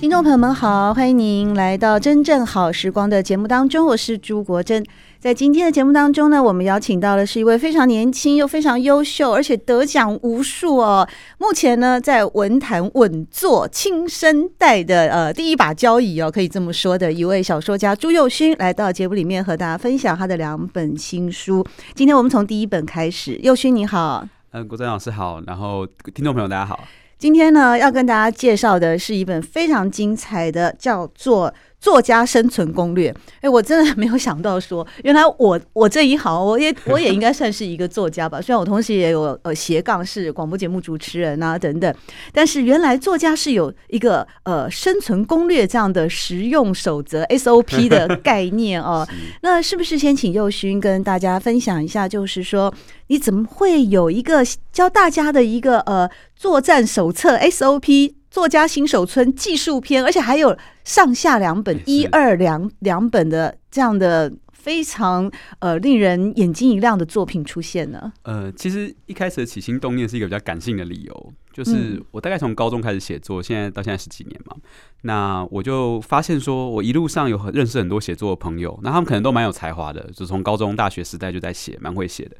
听众朋友们好，欢迎您来到《真正好时光》的节目当中，我是朱国珍。在今天的节目当中呢，我们邀请到的是一位非常年轻又非常优秀，而且得奖无数哦。目前呢，在文坛稳坐青生代的呃第一把交椅哦，可以这么说的一位小说家朱佑勋，来到节目里面和大家分享他的两本新书。今天我们从第一本开始，宥勋你好，嗯，国珍老师好，然后听众朋友大家好。今天呢，要跟大家介绍的是一本非常精彩的，叫做。作家生存攻略，哎，我真的没有想到说，原来我我这一行，我也我也应该算是一个作家吧。虽然我同时也有呃斜杠是广播节目主持人啊等等，但是原来作家是有一个呃生存攻略这样的实用守则 SOP 的概念哦。那是不是先请宥勋跟大家分享一下，就是说你怎么会有一个教大家的一个呃作战手册 SOP？作家新手村技术篇，而且还有上下两本，一二两两本的这样的非常呃令人眼睛一亮的作品出现呢。呃，其实一开始的起心动念是一个比较感性的理由，就是我大概从高中开始写作，现在到现在十几年嘛，那我就发现说，我一路上有很认识很多写作的朋友，那他们可能都蛮有才华的，就从高中、大学时代就在写，蛮会写的。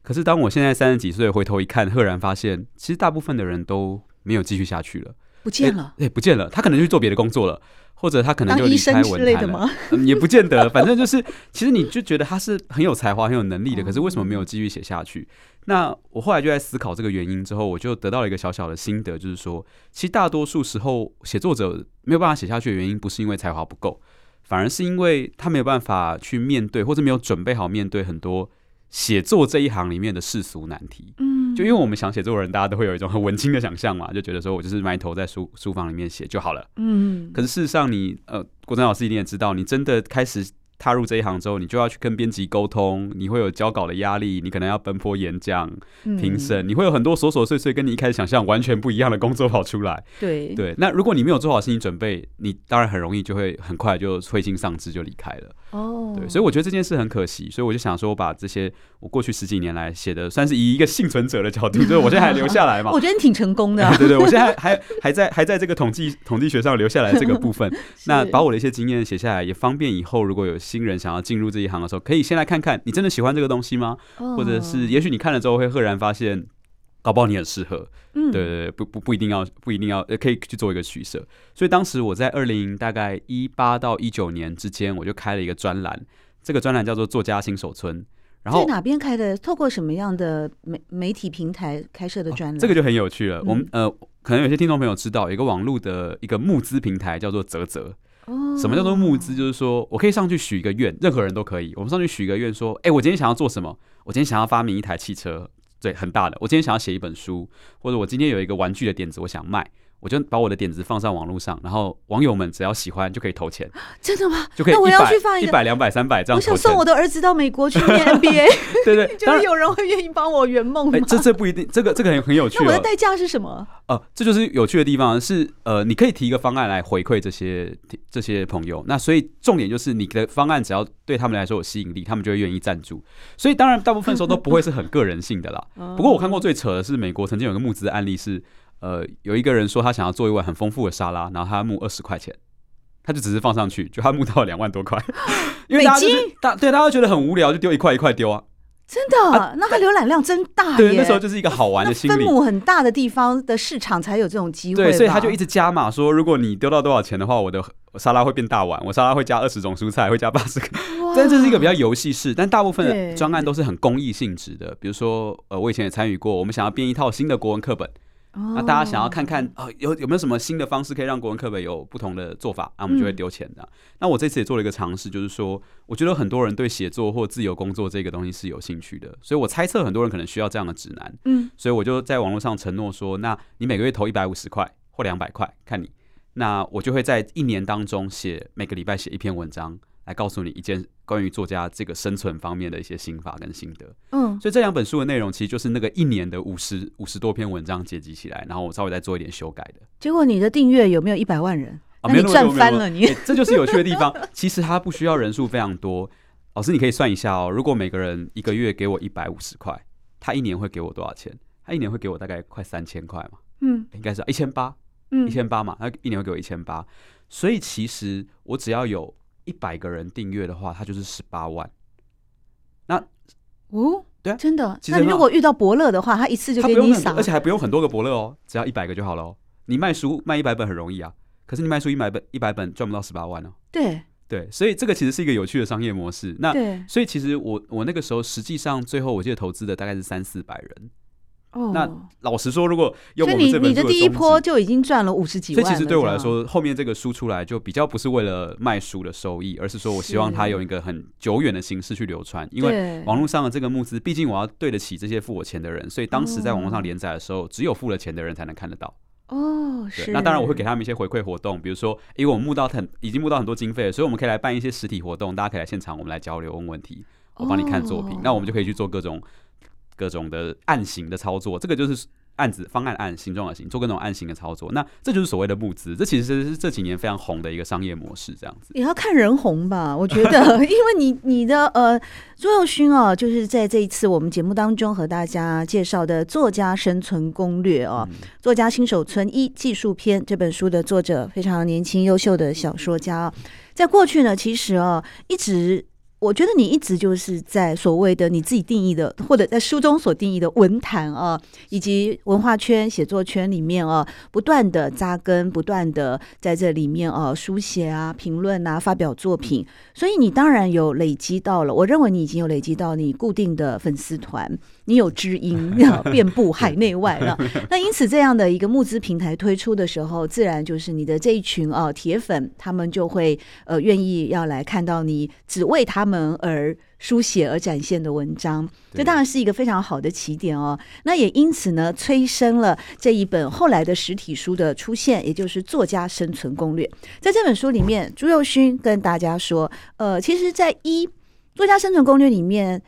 可是当我现在三十几岁回头一看，赫然发现，其实大部分的人都没有继续下去了。不见了，对、欸欸，不见了。他可能去做别的工作了，或者他可能就离开文坛了、嗯？也不见得。反正就是，其实你就觉得他是很有才华、很有能力的，可是为什么没有继续写下去？那我后来就在思考这个原因之后，我就得到了一个小小的心得，就是说，其实大多数时候写作者没有办法写下去的原因，不是因为才华不够，反而是因为他没有办法去面对，或者没有准备好面对很多写作这一行里面的世俗难题。嗯。就因为我们想写作文，大家都会有一种很文青的想象嘛，就觉得说我就是埋头在书书房里面写就好了。嗯，可是事实上你，你呃，国珍老师一定也知道，你真的开始。踏入这一行之后，你就要去跟编辑沟通，你会有交稿的压力，你可能要奔波演讲、评审，你会有很多琐琐碎碎跟你一开始想象完全不一样的工作跑出来。对对，那如果你没有做好心理准备，你当然很容易就会很快就灰心丧志就离开了。哦，对，所以我觉得这件事很可惜，所以我就想说，我把这些我过去十几年来写的，算是以一个幸存者的角度，就是我现在还留下来嘛。我觉得你挺成功的、啊。对对，我现在还还还在还在这个统计统计学上留下来这个部分，那把我的一些经验写下来，也方便以后如果有新人想要进入这一行的时候，可以先来看看你真的喜欢这个东西吗？或者是也许你看了之后会赫然发现，搞不好你很适合。嗯，对对对，不不不一定要不一定要，可以去做一个取舍。所以当时我在二零大概一八到一九年之间，我就开了一个专栏，这个专栏叫做作家新手村。然后在哪边开的？透过什么样的媒媒体平台开设的专栏？这个就很有趣了。我们呃，可能有些听众朋友知道，有一个网络的一个募资平台叫做泽泽。哦。什么叫做募资？就是说我可以上去许一个愿，任何人都可以。我们上去许一个愿，说：哎，我今天想要做什么？我今天想要发明一台汽车，对，很大的。我今天想要写一本书，或者我今天有一个玩具的点子，我想卖。我就把我的点子放上网络上，然后网友们只要喜欢就可以投钱。真的吗？就可以。那我要去放一百、两百、三百这样。我想送我的儿子到美国去念 MBA。对对，就是有人会愿意帮我圆梦吗？这这不一定，这个这个很很有趣。那我的代价是什么？哦，这就是有趣的地方，是呃，你可以提一个方案来回馈这些这些朋友。那所以重点就是你的方案只要对他们来说有吸引力，他们就会愿意赞助。所以当然大部分时候都不会是很个人性的啦。不过我看过最扯的是美国曾经有个募资案例是。呃，有一个人说他想要做一碗很丰富的沙拉，然后他募二十块钱，他就只是放上去，就他募到了两万多块，因为大家就是大对大家觉得很无聊，就丢一块一块丢啊，真的，啊、那他浏览量真大耶，对，那时候就是一个好玩的心理，分母很大的地方的市场才有这种机会，对，所以他就一直加码说，如果你丢到多少钱的话，我的沙拉会变大碗，我沙拉会加二十种蔬菜，会加八十个，哇。但这是一个比较游戏式，但大部分的专案都是很公益性质的，比如说呃，我以前也参与过，我们想要编一套新的国文课本。那大家想要看看啊，有有没有什么新的方式可以让国文课本有不同的做法？那我们就会丢钱的。那我这次也做了一个尝试，就是说，我觉得很多人对写作或自由工作这个东西是有兴趣的，所以我猜测很多人可能需要这样的指南。嗯，所以我就在网络上承诺说，那你每个月投一百五十块或两百块，看你，那我就会在一年当中写每个礼拜写一篇文章。来告诉你一件关于作家这个生存方面的一些心法跟心得。嗯，所以这两本书的内容其实就是那个一年的五十五十多篇文章结集起来，然后我稍微再做一点修改的。结果你的订阅有没有一百万人？啊，没有，赚翻了你！这就是有趣的地方。其实它不需要人数非常多。老师，你可以算一下哦，如果每个人一个月给我一百五十块，他一年会给我多少钱？他一年会给我大概快三千块嘛？嗯，应该是一千八，嗯，一千八嘛，他一年会给我一千八。所以其实我只要有。一百个人订阅的话，它就是十八万。那哦，对啊，真的。那如果遇到伯乐的话，他一次就给你撒，而且还不用很多个伯乐哦，只要一百个就好了哦。你卖书卖一百本很容易啊，可是你卖书一百本一百本赚不到十八万哦。对对，所以这个其实是一个有趣的商业模式。那所以其实我我那个时候实际上最后我记得投资的大概是三四百人。哦，那老实说，如果用我们这本书的，你的第一波就已经赚了五十几万。所以其实对我来说，后面这个书出来就比较不是为了卖书的收益，而是说我希望它有一个很久远的形式去流传。因为网络上的这个募资，毕竟我要对得起这些付我钱的人，所以当时在网络上连载的时候，只有付了钱的人才能看得到。哦，是。那当然我会给他们一些回馈活动，比如说，因为我们募到很已经募到很多经费了，所以我们可以来办一些实体活动，大家可以来现场，我们来交流问问题，我帮你看作品，那我们就可以去做各种各种的案型的操作，这个就是。案子方案案形状的形，做各种案型的操作，那这就是所谓的募资。这其实是这几年非常红的一个商业模式，这样子。也要看人红吧，我觉得，因为你你的呃，朱佑勋哦，就是在这一次我们节目当中和大家介绍的《作家生存攻略》哦，嗯《作家新手村一技术篇》这本书的作者非常年轻优秀的小说家，在过去呢，其实哦一直。我觉得你一直就是在所谓的你自己定义的，或者在书中所定义的文坛啊，以及文化圈、写作圈里面啊，不断的扎根，不断的在这里面啊书写啊、评论啊、发表作品。所以你当然有累积到了，我认为你已经有累积到你固定的粉丝团，你有知音 遍布海内外了。那因此这样的一个募资平台推出的时候，自然就是你的这一群啊铁粉，他们就会呃愿意要来看到你，只为他们。而书写而展现的文章，这当然是一个非常好的起点哦。那也因此呢，催生了这一本后来的实体书的出现，也就是《作家生存攻略》。在这本书里面，朱佑勋跟大家说，呃，其实，在一《作家生存攻略》里面，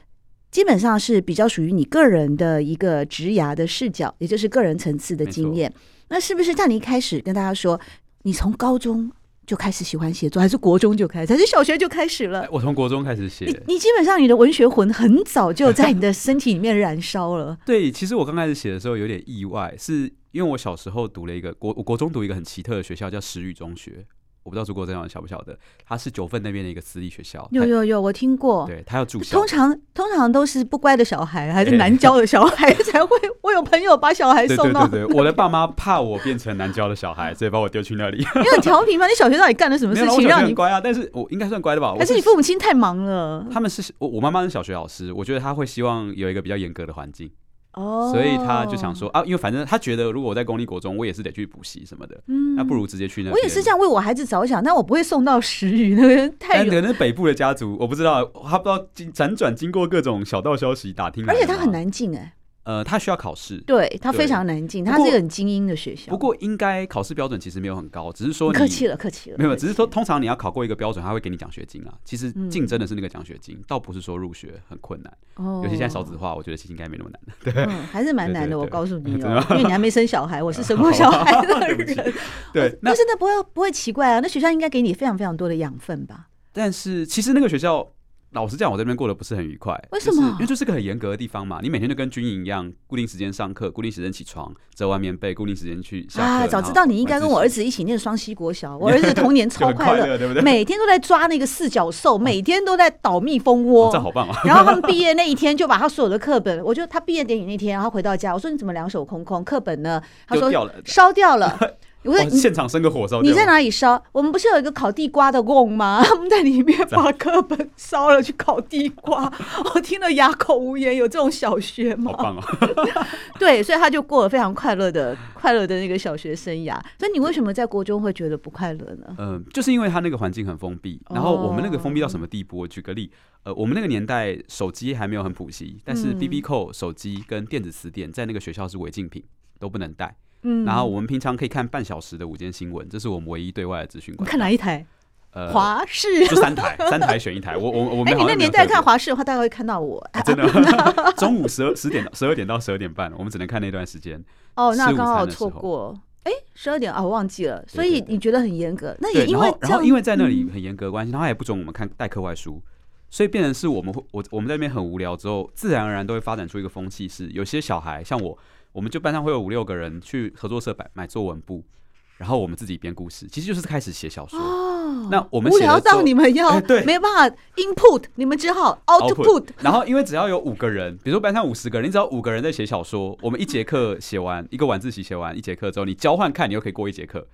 基本上是比较属于你个人的一个职涯的视角，也就是个人层次的经验。那是不是像你一开始跟大家说，你从高中？就开始喜欢写作，还是国中就开始，还是小学就开始了？我从国中开始写。你你基本上你的文学魂很早就在你的身体里面燃烧了。对，其实我刚开始写的时候有点意外，是因为我小时候读了一个国，我国中读一个很奇特的学校，叫石宇中学。我不知道朱国正晓不晓得，他是九份那边的一个私立学校。有有有，我听过。对，他要住校。通常通常都是不乖的小孩，还是难教的小孩 才会。我有朋友把小孩送到。对对对，我的爸妈怕我变成难教的小孩，所以把我丢去那里。你很调皮吗？你小学到底干了什么事情让你乖啊？但是我应该算乖的吧？还是你父母亲太忙了？他们是我我妈妈是小学老师，我觉得他会希望有一个比较严格的环境。哦，所以他就想说啊，因为反正他觉得如果我在公立国中，我也是得去补习什么的，嗯，那不如直接去那。我也是这样为我孩子着想，但我不会送到石宇那边太远。可能北部的家族，我不知道，他不知道经辗转经过各种小道消息打听，而且他很难进哎。呃，他需要考试，对他非常难进，他是一个很精英的学校。不过应该考试标准其实没有很高，只是说客气了，客气了，没有，只是说通常你要考过一个标准，他会给你奖学金啊。其实竞争的是那个奖学金，倒不是说入学很困难。哦，尤其现在少子化，我觉得其实应该没那么难对，嗯，还是蛮难的。我告诉你哦，因为你还没生小孩，我是 生过小孩的人。对，但是那不会不会奇怪啊，那学校应该给你非常非常多的养分吧？但是其实那个学校。老实讲，我这边过得不是很愉快。为什么？因为就是个很严格的地方嘛。你每天就跟军营一样，固定时间上课，固定时间起床，折完棉被，固定时间去下课。啊，早知道你应该跟我儿子一起念双溪国小。我 儿子童年超快乐，对不对？每天都在抓那个四脚兽，每天都在捣蜜蜂窝。这好棒啊！然后他们 毕业那一天，就把他所有的课本，我就他毕业典礼那天，然后回到家，我说你怎么两手空空？课本呢？他说烧掉了。我说现场生个火烧，你在哪里烧？我们不是有一个烤地瓜的瓮吗？他们在里面把课本烧了去烤地瓜，我听了哑口无言。有这种小学吗？好棒哦！对，所以他就过了非常快乐的、快乐的那个小学生涯。所以你为什么在国中会觉得不快乐呢？嗯、呃，就是因为他那个环境很封闭，然后我们那个封闭到什么地步？我举个例，呃，我们那个年代手机还没有很普及，但是 BB 扣手机跟电子词典在那个学校是违禁品，都不能带。嗯，然后我们平常可以看半小时的午间新闻，这是我们唯一对外的资讯管道。看哪一台？呃，华视就三台，三台选一台。我我我们、欸、你那年代看华视的话，大概会看到我。啊、真的，中午十二十点十二点到十二点半，我们只能看那段时间。哦，那刚好错过。哎，十二点啊，我忘记了。所以你觉得很严格？那也因为然后因为在那里很严格的关系，然后也不准我们看带课外书，所以变成是我们会我我们在那边很无聊之后，自然而然都会发展出一个风气，是有些小孩像我。我们就班上会有五六个人去合作社买买作文簿，然后我们自己编故事，其实就是开始写小说。哦，那我们写无聊到你们要、欸、对，没办法 input，你们只好 output。然后因为只要有五个人，比如说班上五十个人，你只要五个人在写小说，我们一节课写完一个晚自习写完一节课之后，你交换看，你又可以过一节课，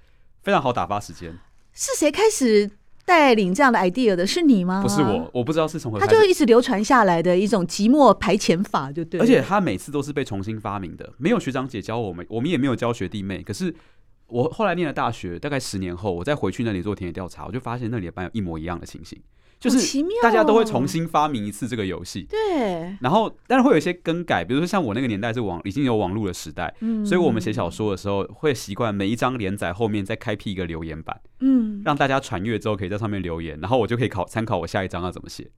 非常好打发时间。是谁开始？带领这样的 idea 的是你吗？不是我，我不知道是从何。他就一直流传下来的一种寂寞排遣法，就对。而且他每次都是被重新发明的，没有学长姐教我们，我们也没有教学弟妹。可是我后来念了大学，大概十年后，我再回去那里做田野调查，我就发现那里的班有一模一样的情形。就是大家都会重新发明一次这个游戏，对。然后，但是会有一些更改，比如说像我那个年代是网已经有网络的时代，嗯，所以我们写小说的时候会习惯每一张连载后面再开辟一个留言板，嗯，让大家传阅之后可以在上面留言，然后我就可以考参考我下一章要怎么写。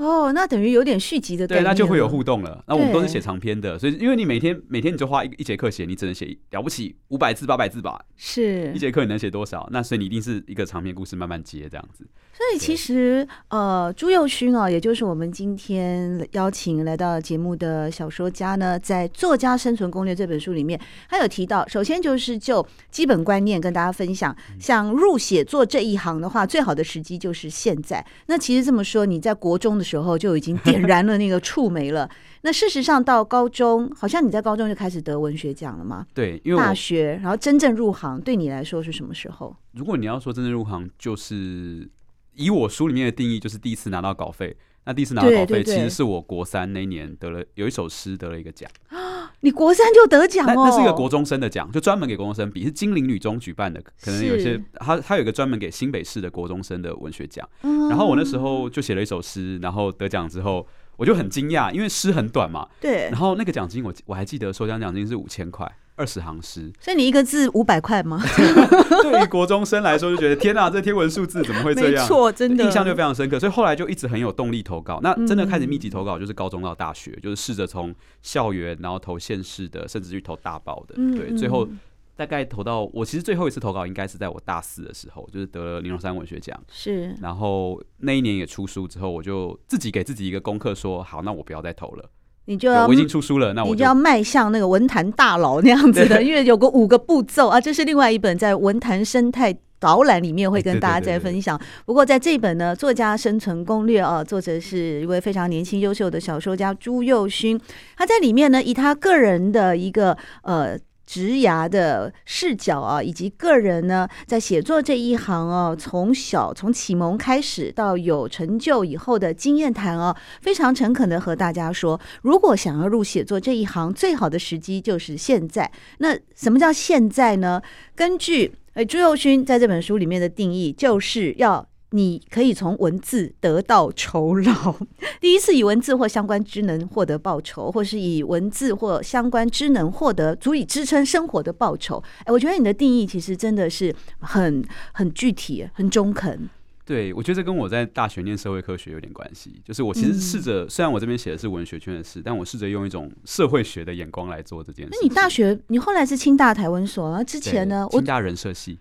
哦，那等于有点续集的对，那就会有互动了。那我们都是写长篇的，所以因为你每天每天你就花一一节课写，你只能写了不起五百字八百字吧？是，一节课你能写多少？那所以你一定是一个长篇故事慢慢接这样子。所以其实呃，朱佑勋啊，也就是我们今天邀请来到节目的小说家呢，在《作家生存攻略》这本书里面，他有提到，首先就是就基本观念跟大家分享，想入写作这一行的话，最好的时机就是现在。那其实这么说，你在国中的时候就已经点燃了那个触媒了。那事实上到高中，好像你在高中就开始得文学奖了吗？对，因为大学，然后真正入行，对你来说是什么时候？如果你要说真正入行，就是以我书里面的定义，就是第一次拿到稿费。那第一次拿到稿费，其实是我国三那一年得了有一首诗得了一个奖啊。你国三就得奖哦？那是一个国中生的奖，就专门给国中生比，是金陵女中举办的。可能有些他他有一个专门给新北市的国中生的文学奖。然后我那时候就写了一首诗，然后得奖之后。我就很惊讶，因为诗很短嘛。对。然后那个奖金我我还记得，首奖奖金是五千块，二十行诗。所以你一个字五百块吗？对于国中生来说，就觉得天哪，这天文数字怎么会这样？没错，真的。印象就非常深刻，所以后来就一直很有动力投稿。那真的开始密集投稿，就是高中到大学，就是试着从校园，然后投县市的，甚至去投大报的。对，最后。大概投到我其实最后一次投稿应该是在我大四的时候，就是得了林荣山文学奖。是，然后那一年也出书之后，我就自己给自己一个功课，说好，那我不要再投了。你就要我已经出书了，那我就，你就要迈向那个文坛大佬那样子的，因为有个五个步骤啊，这是另外一本在文坛生态导览里面会跟大家再分享。不过在这本呢，《作家生存攻略》啊，作者是一位非常年轻优秀的小说家朱佑勋，他在里面呢，以他个人的一个呃。职涯的视角啊，以及个人呢，在写作这一行啊，从小从启蒙开始到有成就以后的经验谈啊，非常诚恳的和大家说，如果想要入写作这一行，最好的时机就是现在。那什么叫现在呢？根据诶朱宥勋在这本书里面的定义，就是要。你可以从文字得到酬劳，第一次以文字或相关职能获得报酬，或是以文字或相关职能获得足以支撑生活的报酬。哎，我觉得你的定义其实真的是很很具体、很中肯。对，我觉得这跟我在大学念社会科学有点关系。就是我其实试着，嗯、虽然我这边写的是文学圈的事，但我试着用一种社会学的眼光来做这件事。那你大学，你后来是清大台文所然后？之前呢？清大人社系，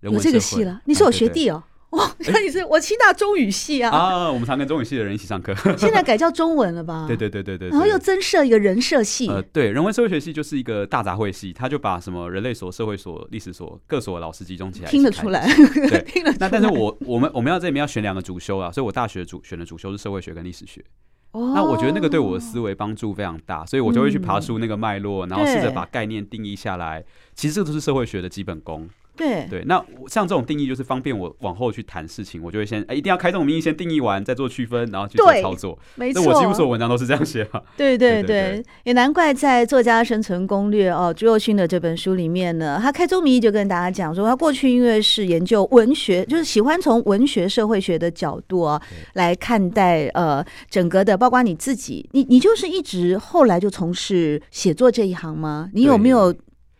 有这个系了？你是我学弟哦。哇，那你是我清大中语系啊！啊，我们常跟中语系的人一起上课。现在改叫中文了吧？对对对对对。然后又增设一个人社系。呃，对，人文社会学系就是一个大杂烩系，他就把什么人类所、社会所、历史所各所老师集中起来。听得出来，对，听得出来。那但是我我们我们要这里面要选两个主修啊，所以我大学主选的主修是社会学跟历史学。哦。那我觉得那个对我的思维帮助非常大，所以我就会去爬出那个脉络，然后试着把概念定义下来。其实这个都是社会学的基本功。对对，那像这种定义就是方便我往后去谈事情，我就会先哎一定要开这种名义先定义完，再做区分，然后去做操作。没错，我几乎所有文章都是这样写嘛。对对对，对 对对，也难怪在《作家生存攻略》哦，朱佑勋的这本书里面呢，他开宗明义就跟大家讲说，他过去因为是研究文学，就是喜欢从文学社会学的角度啊来看待呃整个的，包括你自己，你你就是一直后来就从事写作这一行吗？你有没有？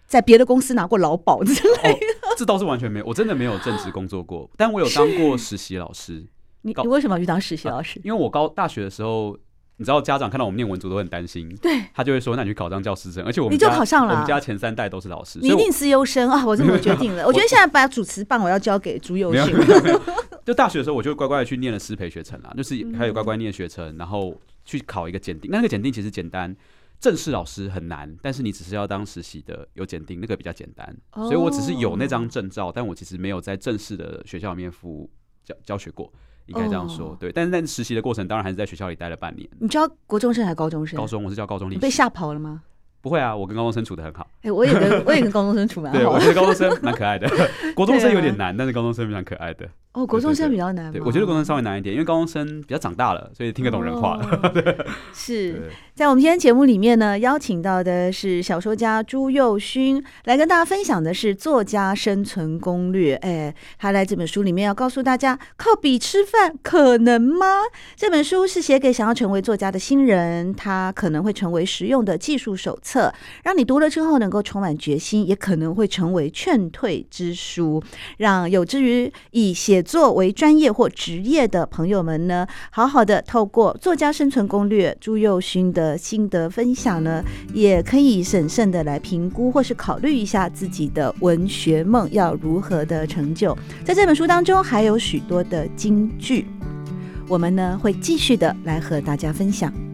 在别的公司拿过劳保之类的，哦，这倒是完全没有，我真的没有正职工作过，但我有当过实习老师。你你为什么要去当实习老师？啊，因为我高大学的时候，你知道家长看到我们念文组都很担心，对，他就会说：“那你去考张教师证。”而且我们你就考上了，我们家前三代都是老师，你一定是优生啊！我这么决定了，我觉得现在把主持棒我要交给朱宥勋。就大学的时候，我就乖乖的去念了师培学程啊，就是还有乖乖念学程，然后去考一个检定。那个检定其实简单。正式老师很难，但是你只是要当实习的有检定，那个比较简单。Oh. 所以我只是有那张证照，但我其实没有在正式的学校里面服务教教学过，应该这样说。Oh. 对，但是在实习的过程，当然还是在学校里待了半年。你教国中生还是高中生？高中，我是教高中历史。被吓跑了吗？不会啊，我跟高中生处的很好。哎、欸，我也跟 我也跟高中生处蛮好。对，我觉得高中生蛮可爱的，国中生有点难，啊、但是高中生非常可爱的。哦，国中生比较难。对，我觉得国中生稍微难一点，因为高中生比较长大了，所以听得懂人话。哦、对是。在我们今天节目里面呢，邀请到的是小说家朱佑勋，来跟大家分享的是《作家生存攻略》。哎，他在这本书里面要告诉大家，靠笔吃饭可能吗？这本书是写给想要成为作家的新人，他可能会成为实用的技术手册，让你读了之后能够充满决心，也可能会成为劝退之书，让有志于以写作为专业或职业的朋友们呢，好好的透过《作家生存攻略》朱佑勋。的心得分享呢，也可以审慎的来评估，或是考虑一下自己的文学梦要如何的成就。在这本书当中，还有许多的金句，我们呢会继续的来和大家分享。